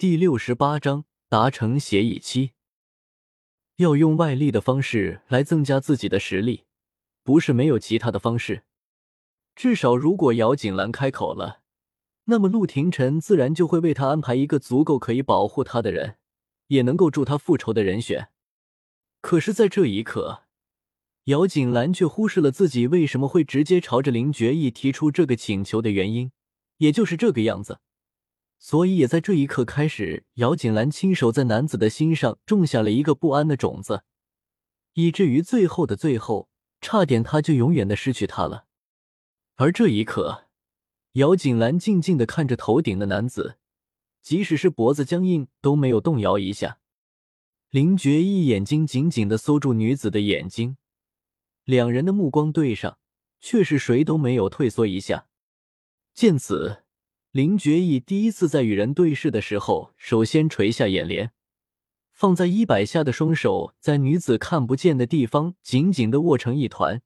第六十八章达成协议期。要用外力的方式来增加自己的实力，不是没有其他的方式。至少，如果姚锦兰开口了，那么陆廷琛自然就会为他安排一个足够可以保护他的人，也能够助他复仇的人选。可是，在这一刻，姚锦兰却忽视了自己为什么会直接朝着林觉义提出这个请求的原因，也就是这个样子。所以，也在这一刻开始，姚锦兰亲手在男子的心上种下了一个不安的种子，以至于最后的最后，差点他就永远的失去他了。而这一刻，姚锦兰静静的看着头顶的男子，即使是脖子僵硬都没有动摇一下。林觉一眼睛紧紧的搜住女子的眼睛，两人的目光对上，却是谁都没有退缩一下。见此。林觉义第一次在与人对视的时候，首先垂下眼帘，放在衣摆下的双手在女子看不见的地方紧紧的握成一团，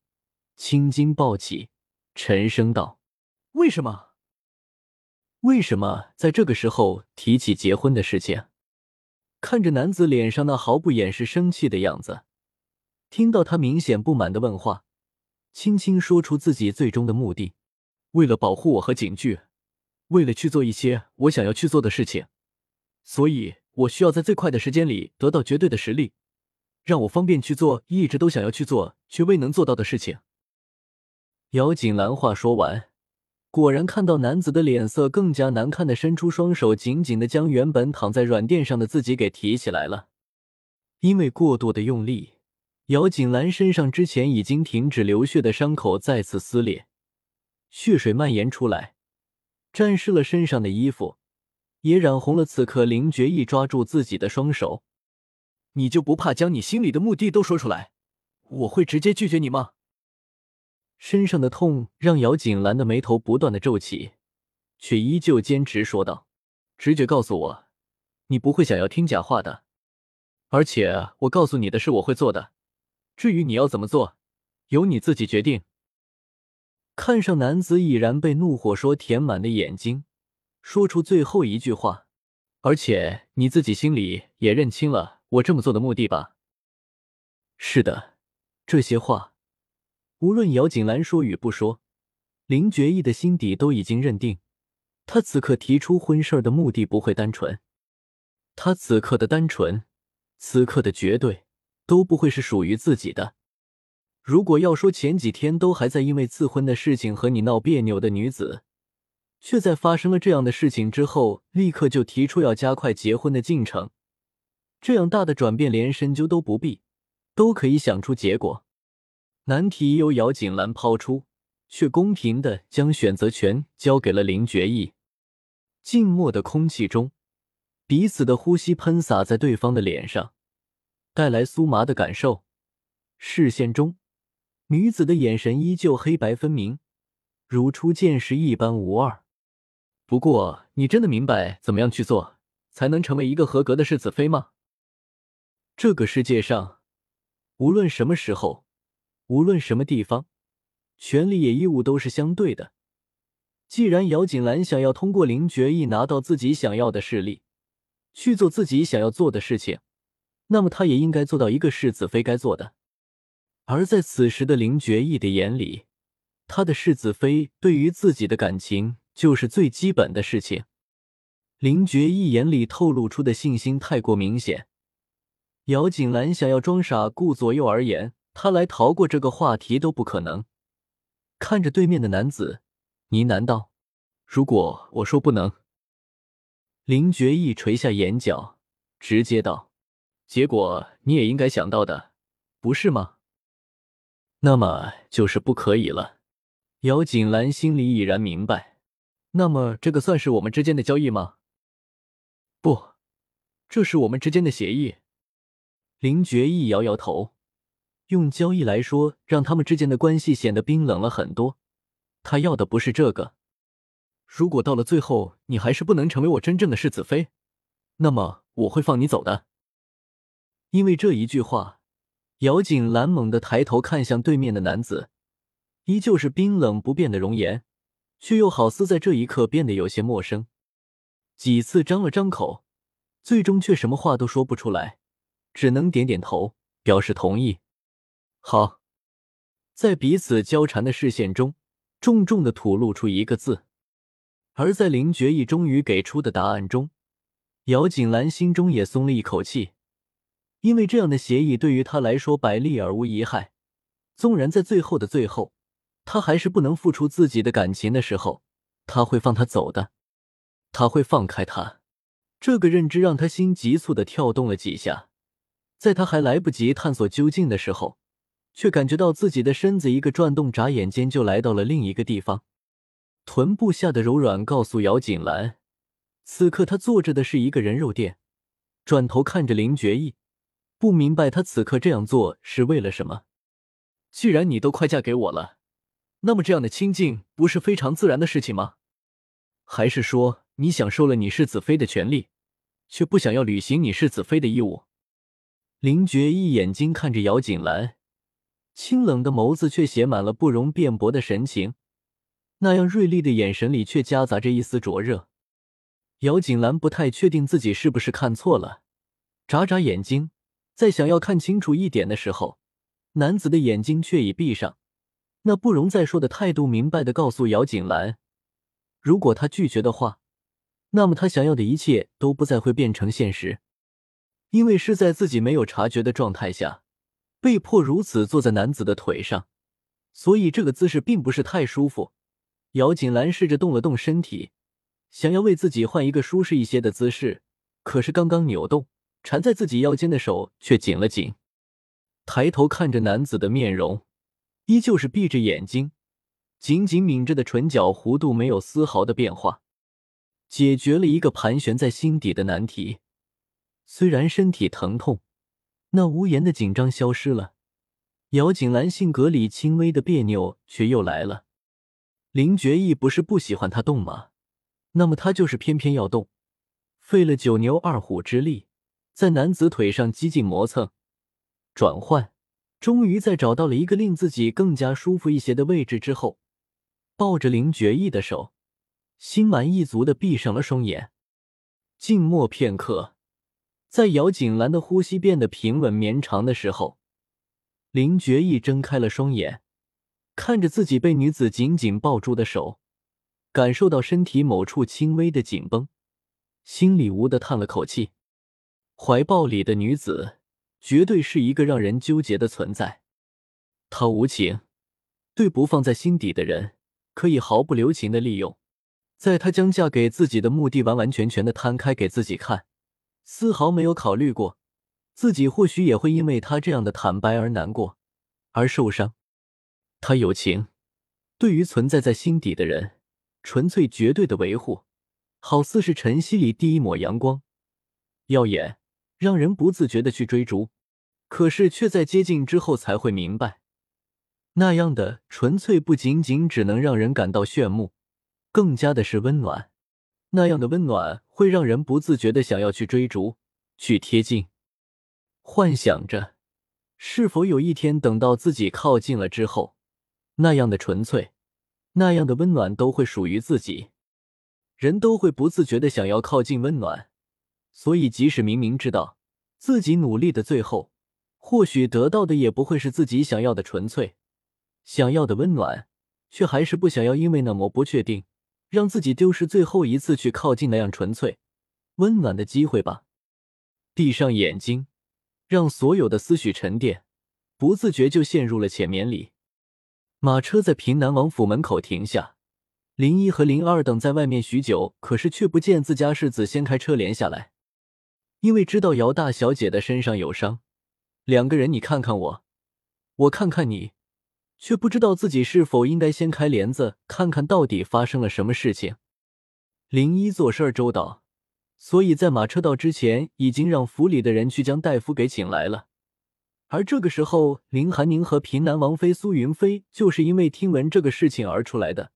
青筋暴起，沉声道：“为什么？为什么在这个时候提起结婚的事情？”看着男子脸上那毫不掩饰生气的样子，听到他明显不满的问话，轻轻说出自己最终的目的：为了保护我和景句。为了去做一些我想要去做的事情，所以我需要在最快的时间里得到绝对的实力，让我方便去做一直都想要去做却未能做到的事情。姚锦兰话说完，果然看到男子的脸色更加难看的伸出双手，紧紧的将原本躺在软垫上的自己给提起来了。因为过度的用力，姚锦兰身上之前已经停止流血的伤口再次撕裂，血水蔓延出来。沾湿了身上的衣服，也染红了。此刻，林觉意抓住自己的双手，你就不怕将你心里的目的都说出来？我会直接拒绝你吗？身上的痛让姚锦兰的眉头不断的皱起，却依旧坚持说道：“直觉告诉我，你不会想要听假话的。而且我告诉你的是我会做的，至于你要怎么做，由你自己决定。”看上男子已然被怒火说填满的眼睛，说出最后一句话，而且你自己心里也认清了我这么做的目的吧？是的，这些话，无论姚锦兰说与不说，林觉意的心底都已经认定，他此刻提出婚事的目的不会单纯，他此刻的单纯，此刻的绝对，都不会是属于自己的。如果要说前几天都还在因为赐婚的事情和你闹别扭的女子，却在发生了这样的事情之后，立刻就提出要加快结婚的进程，这样大的转变连深究都不必，都可以想出结果。难题由姚锦兰抛出，却公平的将选择权交给了林觉意。静默的空气中，彼此的呼吸喷洒在对方的脸上，带来酥麻的感受。视线中。女子的眼神依旧黑白分明，如初见时一般无二。不过，你真的明白怎么样去做，才能成为一个合格的世子妃吗？这个世界上，无论什么时候，无论什么地方，权利也义务都是相对的。既然姚锦兰想要通过林觉意拿到自己想要的势力，去做自己想要做的事情，那么她也应该做到一个世子妃该做的。而在此时的林觉意的眼里，他的世子妃对于自己的感情就是最基本的事情。林觉意眼里透露出的信心太过明显。姚锦兰想要装傻，顾左右而言，他来逃过这个话题都不可能。看着对面的男子，呢喃道：“如果我说不能。”林觉意垂下眼角，直接道：“结果你也应该想到的，不是吗？”那么就是不可以了。姚锦兰心里已然明白。那么这个算是我们之间的交易吗？不，这是我们之间的协议。林觉意摇摇头，用交易来说，让他们之间的关系显得冰冷了很多。他要的不是这个。如果到了最后你还是不能成为我真正的世子妃，那么我会放你走的。因为这一句话。姚锦兰猛地抬头看向对面的男子，依旧是冰冷不变的容颜，却又好似在这一刻变得有些陌生。几次张了张口，最终却什么话都说不出来，只能点点头表示同意。好，在彼此交缠的视线中，重重的吐露出一个字。而在林觉义终于给出的答案中，姚锦兰心中也松了一口气，因为这样的协议对于他来说百利而无一害。纵然在最后的最后，他还是不能付出自己的感情的时候，他会放他走的，他会放开他。这个认知让他心急促的跳动了几下，在他还来不及探索究竟的时候，却感觉到自己的身子一个转动，眨眼间就来到了另一个地方。臀部下的柔软告诉姚锦兰，此刻他坐着的是一个人肉垫。转头看着林觉意，不明白他此刻这样做是为了什么。既然你都快嫁给我了，那么这样的亲近不是非常自然的事情吗？还是说你享受了你是子妃的权利，却不想要履行你是子妃的义务？林觉一眼睛看着姚锦兰，清冷的眸子却写满了不容辩驳的神情。那样锐利的眼神里却夹杂着一丝灼热。姚锦兰不太确定自己是不是看错了，眨眨眼睛，在想要看清楚一点的时候，男子的眼睛却已闭上。那不容再说的态度，明白的告诉姚锦兰：如果他拒绝的话，那么他想要的一切都不再会变成现实。因为是在自己没有察觉的状态下，被迫如此坐在男子的腿上，所以这个姿势并不是太舒服。姚锦兰试着动了动身体，想要为自己换一个舒适一些的姿势，可是刚刚扭动，缠在自己腰间的手却紧了紧。抬头看着男子的面容，依旧是闭着眼睛，紧紧抿着的唇角弧度没有丝毫的变化，解决了一个盘旋在心底的难题。虽然身体疼痛，那无言的紧张消失了，姚锦兰性格里轻微的别扭却又来了。林觉意不是不喜欢他动吗？那么他就是偏偏要动，费了九牛二虎之力，在男子腿上激进磨蹭、转换，终于在找到了一个令自己更加舒服一些的位置之后，抱着林觉意的手，心满意足的闭上了双眼，静默片刻，在姚锦兰的呼吸变得平稳绵长的时候，林觉意睁开了双眼。看着自己被女子紧紧抱住的手，感受到身体某处轻微的紧绷，心里无的叹了口气。怀抱里的女子绝对是一个让人纠结的存在。她无情，对不放在心底的人可以毫不留情的利用。在她将嫁给自己的目的完完全全的摊开给自己看，丝毫没有考虑过自己或许也会因为他这样的坦白而难过，而受伤。他有情，对于存在在心底的人，纯粹绝对的维护，好似是晨曦里第一抹阳光，耀眼，让人不自觉的去追逐。可是却在接近之后才会明白，那样的纯粹不仅仅只能让人感到炫目，更加的是温暖。那样的温暖会让人不自觉的想要去追逐，去贴近，幻想着是否有一天等到自己靠近了之后。那样的纯粹，那样的温暖都会属于自己。人都会不自觉的想要靠近温暖，所以即使明明知道自己努力的最后，或许得到的也不会是自己想要的纯粹、想要的温暖，却还是不想要，因为那么不确定，让自己丢失最后一次去靠近那样纯粹、温暖的机会吧。闭上眼睛，让所有的思绪沉淀，不自觉就陷入了浅眠里。马车在平南王府门口停下，林一和林二等在外面许久，可是却不见自家世子掀开车帘下来。因为知道姚大小姐的身上有伤，两个人你看看我，我看看你，却不知道自己是否应该掀开帘子看看到底发生了什么事情。林一做事周到，所以在马车到之前，已经让府里的人去将大夫给请来了。而这个时候，林寒宁和平南王妃苏云飞就是因为听闻这个事情而出来的。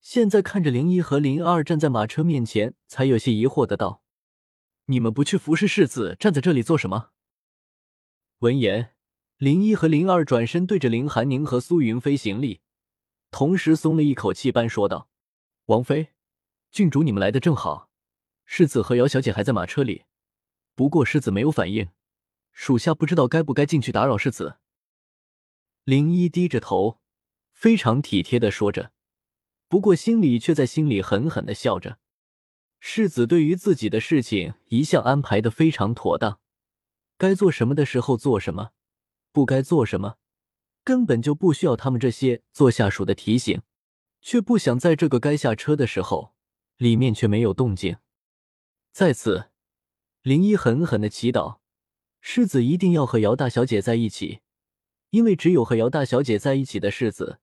现在看着林一和林二站在马车面前，才有些疑惑的道：“你们不去服侍世子，站在这里做什么？”闻言，林一和林二转身对着林寒宁和苏云飞行礼，同时松了一口气，般说道：“王妃，郡主，你们来的正好。世子和姚小姐还在马车里，不过世子没有反应，属下不知道该不该进去打扰世子。林一低着头，非常体贴的说着，不过心里却在心里狠狠的笑着。世子对于自己的事情一向安排的非常妥当，该做什么的时候做什么，不该做什么，根本就不需要他们这些做下属的提醒。却不想在这个该下车的时候，里面却没有动静。在此，林一狠狠的祈祷，世子一定要和姚大小姐在一起，因为只有和姚大小姐在一起的世子，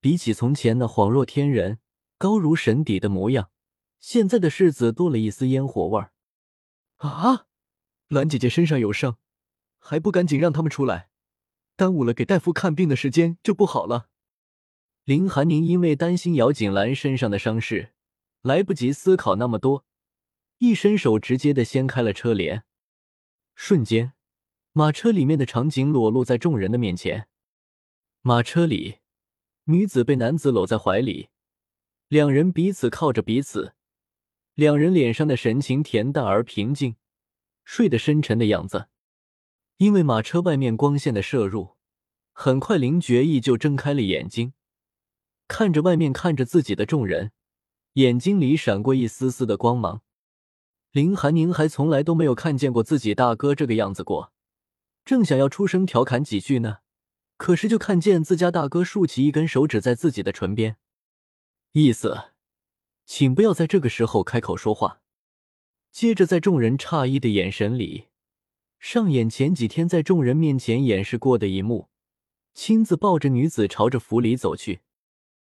比起从前那恍若天人、高如神邸的模样，现在的世子多了一丝烟火味儿。啊，兰姐姐身上有伤，还不赶紧让他们出来，耽误了给大夫看病的时间就不好了。林寒宁因为担心姚锦兰身上的伤势，来不及思考那么多，一伸手直接的掀开了车帘，瞬间，马车里面的场景裸露在众人的面前。马车里，女子被男子搂在怀里，两人彼此靠着彼此，两人脸上的神情恬淡而平静，睡得深沉的样子。因为马车外面光线的摄入，很快林觉意就睁开了眼睛。看着外面看着自己的众人，眼睛里闪过一丝丝的光芒。林寒宁还从来都没有看见过自己大哥这个样子过，正想要出声调侃几句呢，可是就看见自家大哥竖起一根手指在自己的唇边，意思，请不要在这个时候开口说话。接着，在众人诧异的眼神里，上演前几天在众人面前演示过的一幕，亲自抱着女子朝着府里走去。